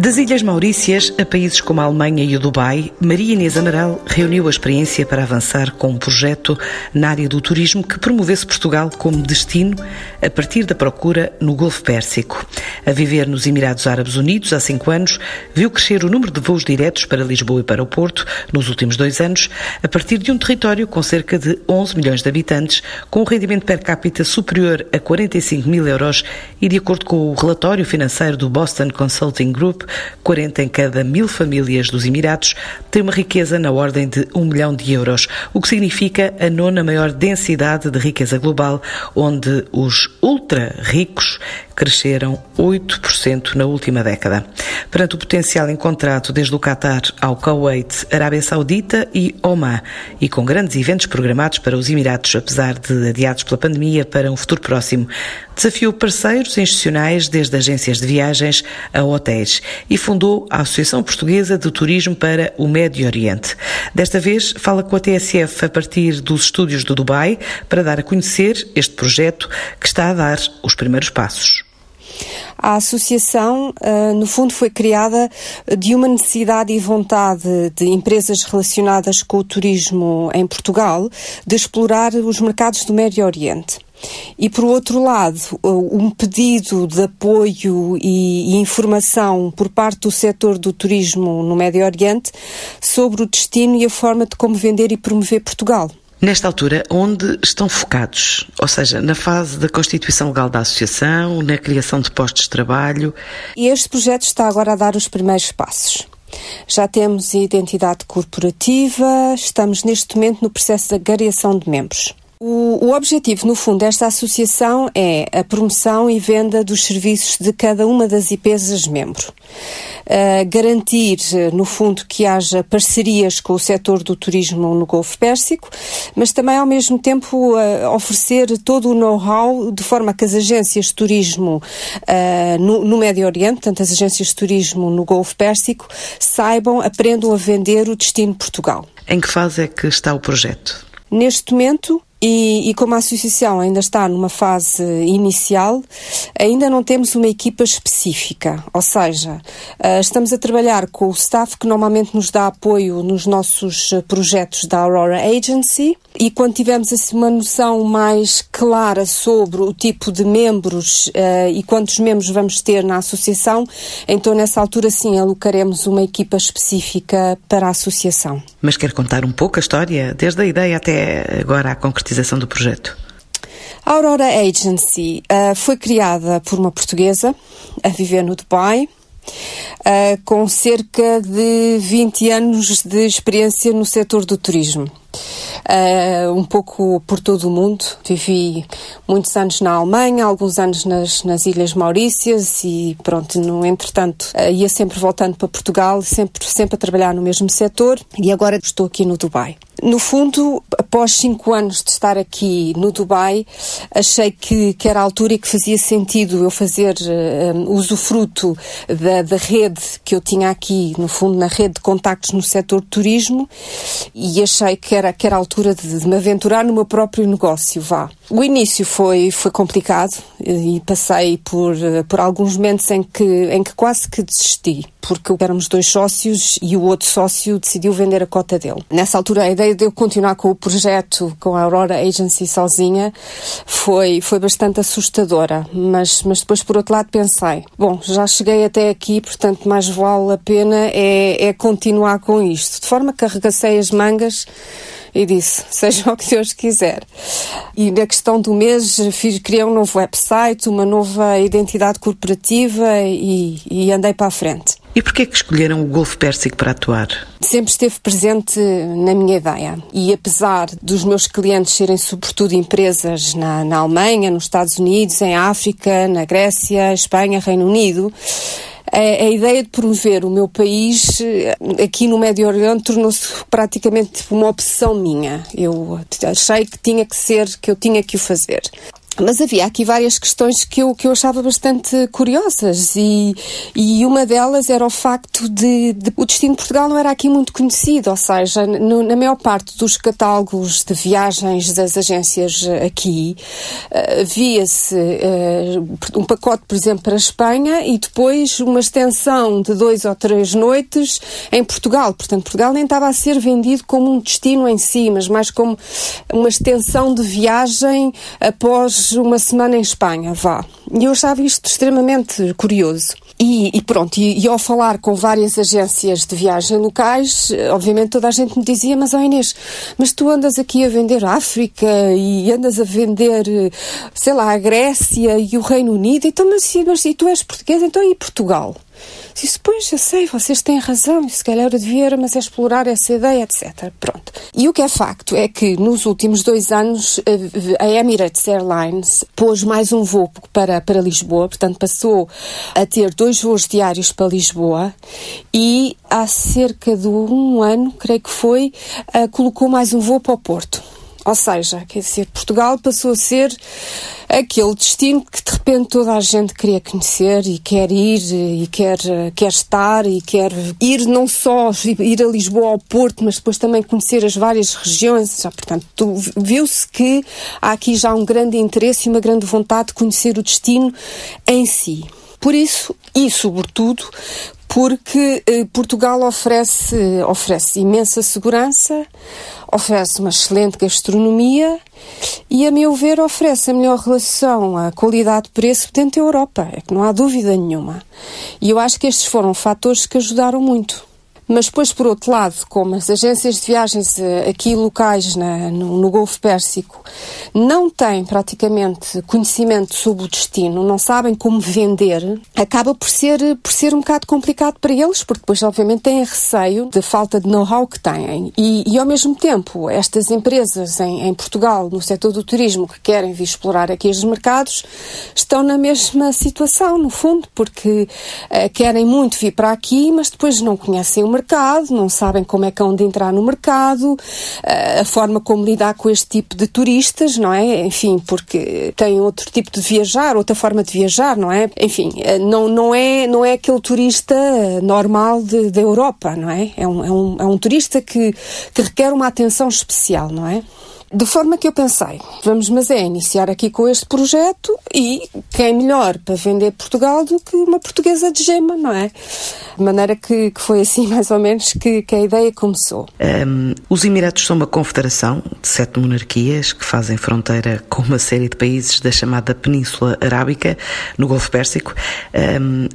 Das Ilhas Maurícias a países como a Alemanha e o Dubai, Maria Inês Amaral reuniu a experiência para avançar com um projeto na área do turismo que promovesse Portugal como destino a partir da procura no Golfo Pérsico. A viver nos Emirados Árabes Unidos há cinco anos, viu crescer o número de voos diretos para Lisboa e para o Porto nos últimos dois anos, a partir de um território com cerca de 11 milhões de habitantes, com um rendimento per capita superior a 45 mil euros e, de acordo com o relatório financeiro do Boston Consulting Group, 40 em cada mil famílias dos Emirados têm uma riqueza na ordem de 1 milhão de euros, o que significa a nona maior densidade de riqueza global, onde os ultra ricos cresceram 8% na última década. Perante o potencial encontrado desde o Qatar ao Kuwait, Arábia Saudita e Oman, e com grandes eventos programados para os Emirados, apesar de adiados pela pandemia para um futuro próximo, desafiou parceiros institucionais desde agências de viagens a hotéis e fundou a Associação Portuguesa de Turismo para o Médio Oriente. Desta vez fala com a TSF a partir dos estúdios do Dubai para dar a conhecer este projeto que está a dar os primeiros passos. A associação, uh, no fundo, foi criada de uma necessidade e vontade de empresas relacionadas com o turismo em Portugal de explorar os mercados do Médio Oriente. E, por outro lado, um pedido de apoio e, informação por parte do setor do turismo no Médio Oriente sobre o destino e a forma de como vender e promover Portugal. Nesta altura, onde estão focados? Ou seja, na fase da constituição legal da associação, na criação de postos de trabalho? E este projeto está agora a dar os primeiros passos. Já temos identidade corporativa, estamos neste momento no processo de agregação de membros. O, o, objetivo, no fundo, desta associação é a promoção e venda dos serviços de cada uma das IPs membro. Uh, garantir, no fundo, que haja parcerias com o setor do turismo no Golfo Pérsico, mas também, ao mesmo tempo, uh, oferecer todo o know-how de forma que as agências de turismo uh, no, no Médio Oriente, tanto as agências de turismo no Golfo Pérsico, saibam, aprendam a vender o destino Portugal. Em que fase é que está o projeto? Neste momento, e, e, como a associação ainda está numa fase inicial, ainda não temos uma equipa específica. Ou seja, uh, estamos a trabalhar com o staff que normalmente nos dá apoio nos nossos projetos da Aurora Agency. E quando tivermos assim, uma noção mais clara sobre o tipo de membros uh, e quantos membros vamos ter na associação, então nessa altura sim alocaremos uma equipa específica para a associação. Mas quer contar um pouco a história, desde a ideia até agora concretização? concretização do projeto? A Aurora Agency uh, foi criada por uma portuguesa a viver no Dubai, uh, com cerca de 20 anos de experiência no setor do turismo. Uh, um pouco por todo o mundo. Vivi muitos anos na Alemanha, alguns anos nas, nas Ilhas Maurícias e pronto, no entretanto uh, ia sempre voltando para Portugal, sempre, sempre a trabalhar no mesmo setor e agora estou aqui no Dubai. No fundo, após cinco anos de estar aqui no Dubai, achei que, que era a altura e que fazia sentido eu fazer uh, usufruto da, da rede que eu tinha aqui, no fundo, na rede de contactos no setor turismo e achei que era, que era a altura de, de me aventurar no meu próprio negócio, vá. O início foi, foi complicado e passei por, por alguns momentos em que, em que quase que desisti, porque éramos dois sócios e o outro sócio decidiu vender a cota dele. Nessa altura, a ideia de eu continuar com o projeto, com a Aurora Agency sozinha, foi, foi bastante assustadora, mas, mas depois, por outro lado, pensei: bom, já cheguei até aqui, portanto, mais vale a pena é, é continuar com isto. De forma que arregacei as mangas e disse: seja o que Deus quiser. E na questão do mês, fiz, criei um novo website, uma nova identidade corporativa e, e andei para a frente. E porquê que escolheram o Golfo Pérsico para atuar? Sempre esteve presente na minha ideia. E apesar dos meus clientes serem sobretudo empresas na, na Alemanha, nos Estados Unidos, em África, na Grécia, Espanha, Reino Unido, a, ideia de promover o meu país eh, aqui no Médio Oriente tornou-se praticamente uma obsessão minha. Eu achei que tinha que ser, que eu tinha que o fazer. Mas havia aqui várias questões que eu, que eu achava bastante curiosas e, e uma delas era o facto de, de o destino de Portugal não era aqui muito conhecido, ou seja, no, na maior parte dos catálogos de viagens das agências aqui uh, via-se uh, um pacote, por exemplo, para a Espanha e depois uma extensão de dois ou três noites em Portugal. Portanto, Portugal nem estava a ser vendido como um destino em si, mas mais como uma extensão de viagem após uma semana em Espanha, vá. E eu achava isto extremamente curioso. E, e pronto, e, e, ao falar com várias agências de viagem locais, obviamente toda a gente me dizia, mas oh Inês, mas tu andas aqui a vender África e andas a vender, sei lá, a Grécia e o Reino Unido, então mas, mas e tu és português, então e Portugal? Disse, pois, eu sei, vocês têm razão, se calhar eu devia, mas é explorar essa ideia, etc. Pronto. E o que é facto é que nos últimos dois anos a Emirates Airlines pôs mais um voo para, para Lisboa, portanto passou a ter dois voos diários para Lisboa e há cerca de um ano, creio que foi, colocou mais um voo para o Porto. Ou seja, quer dizer, Portugal passou a ser aquele destino que de repente toda a gente queria conhecer e quer ir e quer, quer estar e quer ir não só ir a Lisboa ao Porto, mas depois também conhecer as várias regiões. Já, portanto, viu-se que há aqui já um grande interesse e uma grande vontade de conhecer o destino em si. Por isso, e sobretudo, porque eh, Portugal oferece, oferece imensa segurança, oferece uma excelente gastronomia e, a meu ver, oferece a melhor relação a qualidade-preço dentro da Europa, é que não há dúvida nenhuma. E eu acho que estes foram fatores que ajudaram muito. Mas depois, por outro lado, como as agências de viagens eh, aqui locais na, no, no, Golfo Pérsico não têm praticamente conhecimento sobre o destino, não sabem como vender, acaba por ser, por ser um bocado complicado para eles, porque depois, obviamente, têm receio da falta de know-how que têm. E, e, ao mesmo tempo, estas empresas em, em Portugal, no setor do turismo, que querem vir explorar aqui os mercados, estão na mesma situação, no fundo, porque uh, querem muito vir para aqui, mas depois não conhecem o mercado mercado, não sabem como é que hão de entrar no mercado, eh, a forma como lidar com este tipo de turistas, não é? Enfim, porque têm outro tipo de viajar, outra forma de viajar, não é? Enfim, eh, não, não, é, não é aquele turista normal da Europa, não é? É um, é um, é um turista que, que requer uma atenção especial, não é? De forma que eu pensei, vamos mas é iniciar aqui com este projeto e quem melhor para vender Portugal do que uma portuguesa de gema, não é? De maneira que, que foi assim mais ou menos que, que a ideia começou. Um, os Emirados são uma confederação de sete monarquias que fazem fronteira com uma série de países da chamada Península Arábica, no Golfo Pérsico. Um,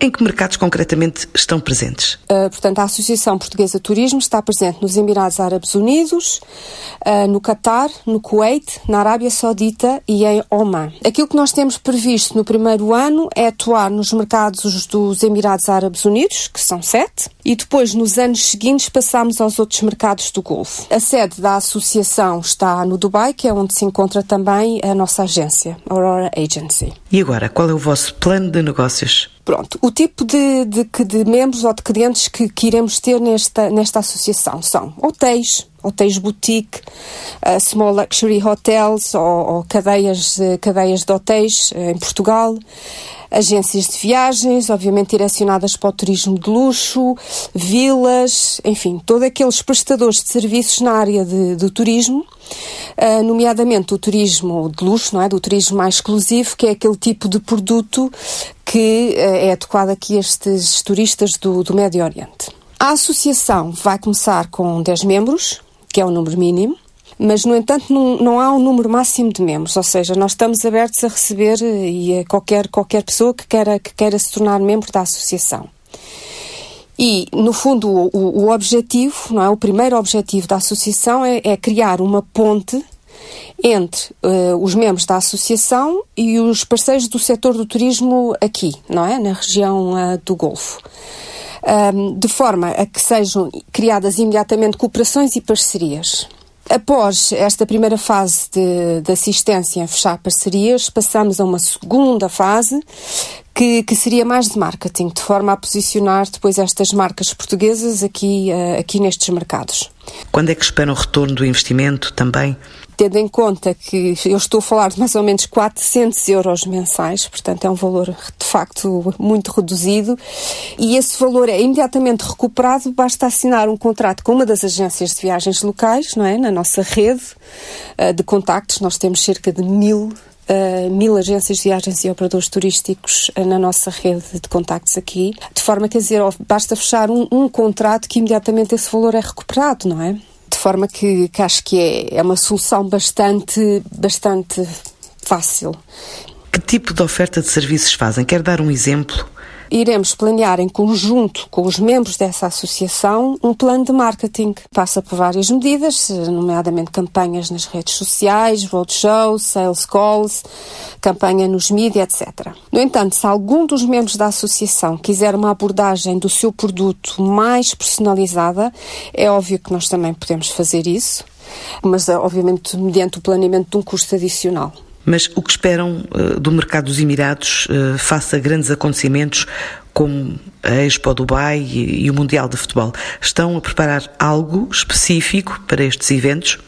em que mercados concretamente estão presentes? Uh, portanto, a Associação Portuguesa de Turismo está presente nos Emirados Árabes Unidos, uh, no Catar, no Kuwait, na Arábia Saudita e em Oman. Aquilo que nós temos previsto no primeiro ano é atuar nos mercados dos Emirados Árabes Unidos, que são sete, e depois, nos anos seguintes, passamos aos outros mercados do Golfo. A sede da associação está no Dubai, que é onde se encontra também a nossa agência, Aurora Agency. E agora, qual é o vosso plano de negócios? Pronto, o tipo de, de, de membros ou de clientes que, que iremos ter nesta, nesta associação são hotéis, hotéis boutique, uh, small luxury hotels ou, ou cadeias, uh, cadeias de hotéis uh, em Portugal, agências de viagens, obviamente direcionadas para o turismo de luxo, vilas, enfim, todos aqueles prestadores de serviços na área de, do turismo, uh, nomeadamente o turismo de luxo, não é? do turismo mais exclusivo, que é aquele tipo de produto que uh, é adequado aqui a estes turistas do, do Médio Oriente. A associação vai começar com 10 membros, que é o número mínimo, mas, no entanto, não, não, há um número máximo de membros, ou seja, nós estamos abertos a receber eh, e a qualquer, qualquer pessoa que queira, que queira se tornar membro da associação. E, no fundo, o, o objetivo, não é? o primeiro objetivo da associação é, é criar uma ponte entre uh, os membros da associação e os parceiros do setor do turismo aqui, não é? Na região uh, do Golfo. Um, de forma a que sejam criadas imediatamente cooperações e parcerias. Após esta primeira fase de, de, assistência em fechar parcerias, passamos a uma segunda fase que, que seria mais de marketing, de forma a posicionar depois estas marcas portuguesas aqui, aqui nestes mercados. Quando é que esperam o retorno do investimento também? Tendo em conta que eu estou a falar de mais ou menos 400 euros mensais, portanto é um valor de facto muito reduzido, e esse valor é imediatamente recuperado, basta assinar um contrato com uma das agências de viagens locais, não é? Na nossa rede uh, de contactos, nós temos cerca de mil Uh, mil agências de viagens e operadores turísticos uh, na nossa rede de contactos aqui, de forma quer dizer, basta fechar um, um, contrato que imediatamente esse valor é recuperado, não é? De forma que, que acho que é, é uma solução bastante, bastante fácil. Que tipo de oferta de serviços fazem? Quer dar um exemplo? Iremos planear em conjunto com os membros dessa associação um plano de marketing. Passa por várias medidas, nomeadamente campanhas nas redes sociais, roadshows, sales calls, campanha nos mídias, etc. No entanto, se algum dos membros da associação quiser uma abordagem do seu produto mais personalizada, é óbvio que nós também podemos fazer isso, mas obviamente mediante o planeamento de um custo adicional. Mas o que esperam uh, do mercado dos Emirados uh, face a grandes acontecimentos como a Expo Dubai e, e o Mundial de Futebol? Estão a preparar algo específico para estes eventos?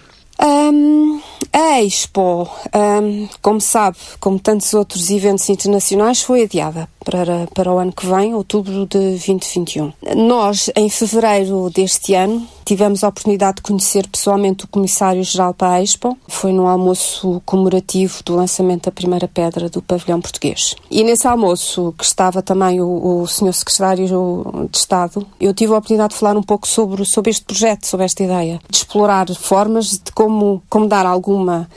Um, a Expo, um, como sabe, como tantos outros eventos internacionais, foi adiada para, para o ano que vem, outubro de 2021. Nós, em fevereiro deste ano, tivemos a oportunidade de conhecer pessoalmente o Comissário-Geral para a Expo. Foi no almoço comemorativo do lançamento da primeira pedra do pavilhão português. E nesse almoço, que estava também o, o Sr. Secretário de Estado, eu tive a oportunidade de falar um pouco sobre, sobre este projeto, sobre esta ideia, de explorar formas de como, como dar alguma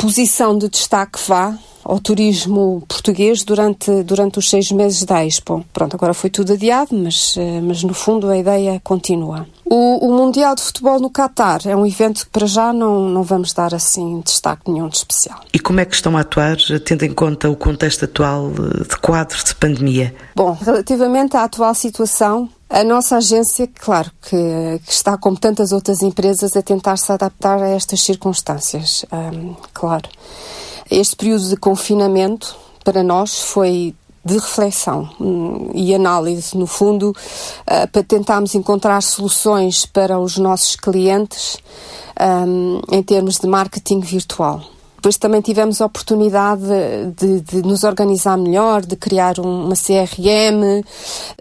posição de destaque vá ao turismo português durante, durante os seis meses da Expo. Pronto, agora foi tudo adiado, mas, eh, mas no fundo a ideia continua. O, o Mundial de Futebol no Qatar é um evento que para já não, não vamos dar assim destaque nenhum de especial. E como é que estão a atuar, tendo em conta o contexto atual eh, de quadro de pandemia? Bom, relativamente à atual situação, a nossa agência, claro, que, que, está, como tantas outras empresas, a tentar se adaptar a estas circunstâncias. Um, claro. Este período de confinamento, para nós, foi de reflexão hum, e análise, no fundo, uh, para tentarmos encontrar soluções para os nossos clientes um, em termos de marketing virtual. Depois também tivemos a oportunidade de, de nos organizar melhor, de criar uma CRM,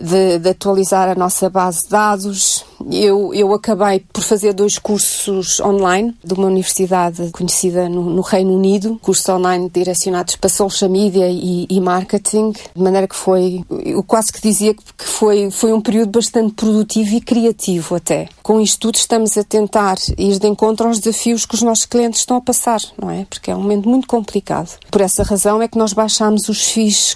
de, de, atualizar a nossa base de dados. Eu, eu acabei por fazer dois cursos online de uma universidade conhecida no, no Reino Unido, cursos online direcionados para social media e, e, marketing, de maneira que foi, eu quase que dizia que foi, foi um período bastante produtivo e criativo até. Com isto tudo estamos a tentar ir de encontro aos desafios que os nossos clientes estão a passar, não é? Porque é um momento muito complicado. Por essa razão é que nós baixámos os FIIs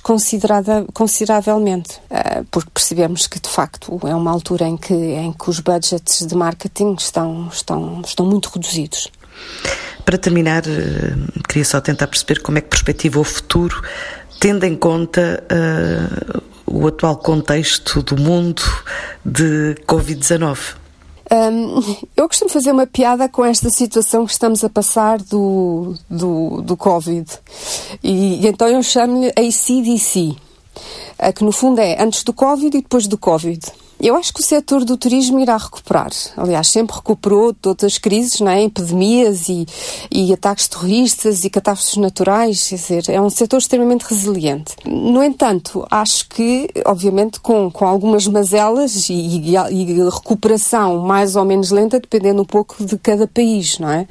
consideravelmente, eh, porque percebemos que de facto é uma altura em que, em que os budgets de marketing estão, estão, estão muito reduzidos. Para terminar, eh, queria só tentar perceber como é que perspectiva o futuro, tendo em conta uh, o atual contexto do mundo de Covid-19. Um, eu costumo fazer uma piada com esta situação que estamos a passar do, do, do Covid. E, e então eu chamo-lhe ACDC, que no fundo é antes do Covid e depois do Covid. Eu acho que o setor do turismo irá recuperar. Aliás, sempre recuperou de todas as crises, não é? epidemias e, e ataques terroristas e catástrofes naturais. Quer dizer, é um setor extremamente resiliente. No entanto, acho que, obviamente, com, com algumas mazelas e, e, e recuperação mais ou menos lenta, dependendo um pouco de cada país, não é?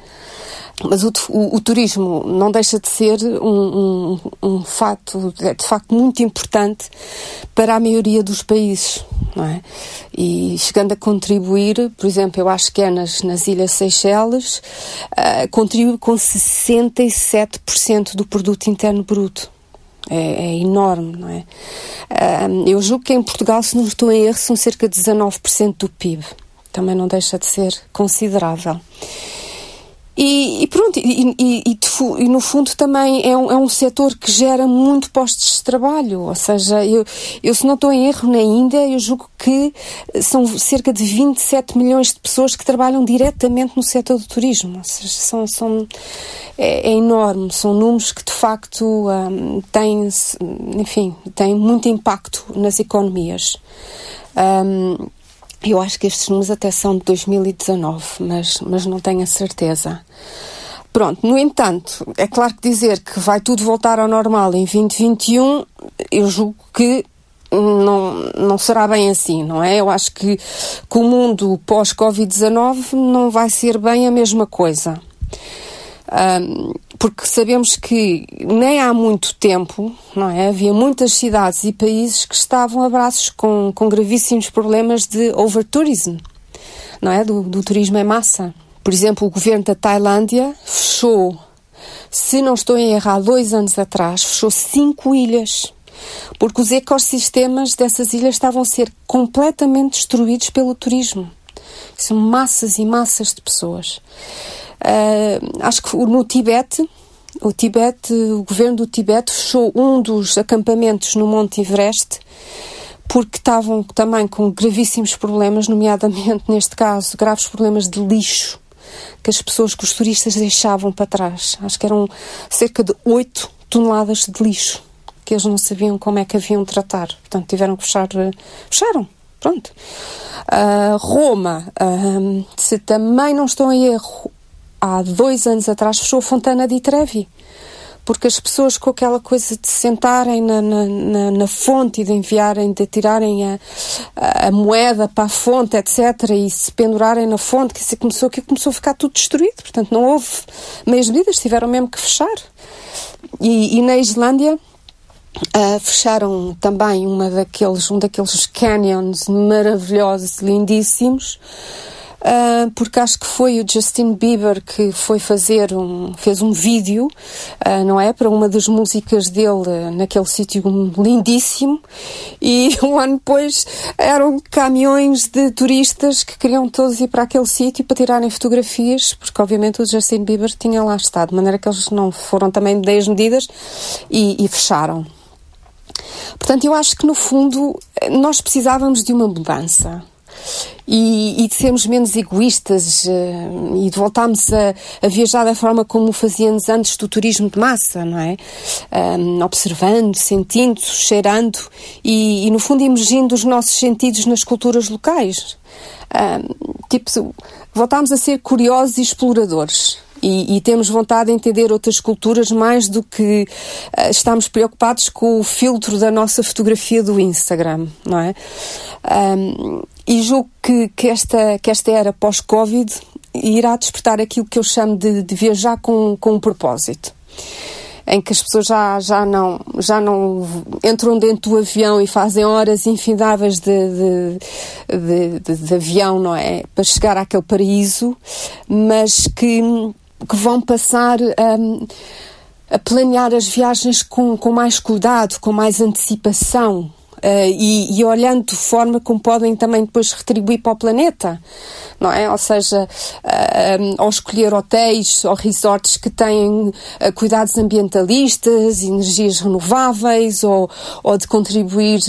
Mas o, o, o, turismo não deixa de ser um, um, um fato, é de facto muito importante para a maioria dos países, não é? E chegando a contribuir, por exemplo, eu acho que é nas, nas Ilhas Seychelles, uh, contribui com 67% do produto interno bruto. É, é, enorme, não é? Uh, eu julgo que em Portugal, se não estou em erro, são cerca de 19% do PIB. Também não deixa de ser considerável. E, e, pronto, e, e, e, no fundo também é um, é um setor que gera muito postos de trabalho, ou seja, eu, eu se não estou em erro na Índia, eu julgo que são cerca de 27 milhões de pessoas que trabalham diretamente no setor do turismo, ou seja, são, são, é, é enorme, são números que de facto um, têm, enfim, têm muito impacto nas economias. Um, eu acho que estes números até são de 2019, mas, mas não tenho a certeza. Pronto, no entanto, é claro que dizer que vai tudo voltar ao normal em 2021, eu julgo que não, não será bem assim, não é? Eu acho que, que o mundo pós-Covid-19 não vai ser bem a mesma coisa. Um, porque sabemos que nem há muito tempo, não é? Havia muitas cidades e países que estavam a braços com, com gravíssimos problemas de overtourism, não é? Do, do turismo em massa. Por exemplo, o governo da Tailândia fechou, se não estou em erro, há dois anos atrás, fechou cinco ilhas porque os ecossistemas dessas ilhas estavam a ser completamente destruídos pelo turismo. São massas e massas de pessoas. Uh, acho que no Tibete, o Tibete, o governo do Tibete fechou um dos acampamentos no Monte Everest porque estavam também com gravíssimos problemas, nomeadamente neste caso, graves problemas de lixo que as pessoas, que os turistas deixavam para trás. Acho que eram cerca de 8 toneladas de lixo que eles não sabiam como é que haviam de tratar. Portanto, tiveram que fechar. Eh, fecharam. Pronto. Uh, Roma, uh, se também não estou em erro, há dois anos atrás fechou a Fontana di Trevi. Porque as pessoas com aquela coisa de sentarem na, na, na, na fonte e de enviarem, de tirarem a, a, a, moeda para a fonte, etc., e se pendurarem na fonte, que isso começou, que começou a ficar tudo destruído. Portanto, não houve meias medidas, tiveram mesmo que fechar. E, e na Islândia, Uh, fecharam também uma daqueles, um daqueles canyons maravilhosos, lindíssimos, uh, porque acho que foi o Justin Bieber que foi fazer um, fez um vídeo, uh, não é? Para uma das músicas dele naquele sítio lindíssimo e um ano depois eram caminhões de turistas que queriam todos ir para aquele sítio para tirarem fotografias, porque obviamente o Justin Bieber tinha lá estado, de maneira que eles não foram também 10 medidas e, e fecharam. Portanto, eu acho que no fundo nós precisávamos de uma mudança. E, e, de sermos menos egoístas uh, e de voltarmos a, a, viajar da forma como fazíamos antes do turismo de massa, não é? Um, observando, sentindo, cheirando e, e, no fundo, imergindo os nossos sentidos nas culturas locais. Um, tipo, voltámos a ser curiosos e exploradores e, e, temos vontade de entender outras culturas mais do que uh, estamos preocupados com o filtro da nossa fotografia do Instagram, não é? Um, e julgo que, que, esta, que esta era pós-Covid irá despertar aquilo que eu chamo de, de viajar com, com um propósito em que as pessoas já, já, não, já não entram dentro do avião e fazem horas infindáveis de, de, de, de, avião, não é? Para chegar àquele paraíso, mas que que vão passar um, a planear as viagens com, com mais cuidado, com mais antecipação. Uh, e, e, olhando de forma como podem também depois retribuir para o planeta, não é? Ou seja, uh, ao escolher hotéis ou resorts que têm cuidados ambientalistas, energias renováveis, ou, ou de contribuir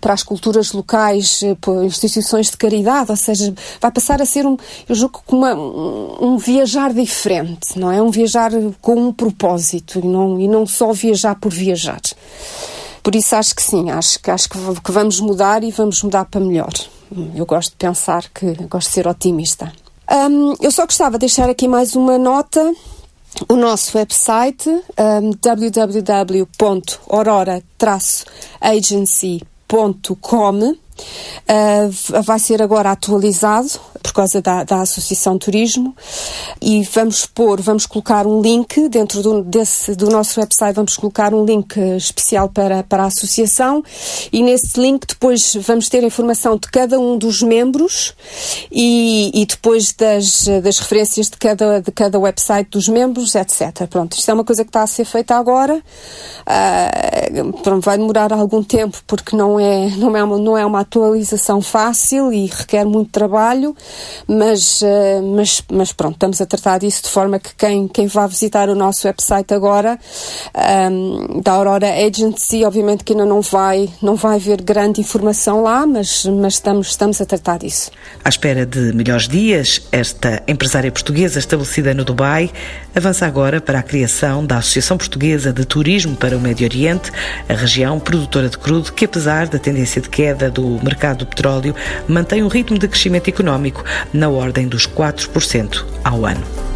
para as culturas locais por instituições de caridade, ou seja, vai passar a ser um, eu julgo, uma, um, um viajar diferente, não é? Um viajar com um propósito e não, e não só viajar por viajar. Por isso acho que sim, acho, acho que vamos mudar e vamos mudar para melhor. Eu gosto de pensar que gosto de ser otimista. Um, eu só gostava de deixar aqui mais uma nota. O nosso website um, www.aurora-agency.com Uh, vai ser agora atualizado causa da, da Associação Turismo e vamos pôr, vamos colocar um link dentro do, desse, do nosso website, vamos colocar um link especial para, para a Associação e nesse link depois vamos ter a informação de cada um dos membros e, e depois das, das referências de cada, de cada website dos membros, etc. Pronto, isto é uma coisa que está a ser feita agora. Uh, pronto, vai demorar algum tempo porque não é, não é, uma, não é uma atualização fácil e requer muito trabalho, mas, mas, mas pronto, estamos a tratar disso de forma que quem, quem vá visitar o nosso website agora, um, da Aurora Agency, obviamente que ainda não vai, não vai ver grande informação lá, mas, mas estamos, estamos a tratar disso. À espera de melhores dias, esta empresária portuguesa estabelecida no Dubai avança agora para a criação da Associação Portuguesa de Turismo para o Médio Oriente, a região produtora de crudo que, apesar da tendência de queda do mercado do petróleo, mantém um ritmo de crescimento económico na ordem dos 4% ao ano.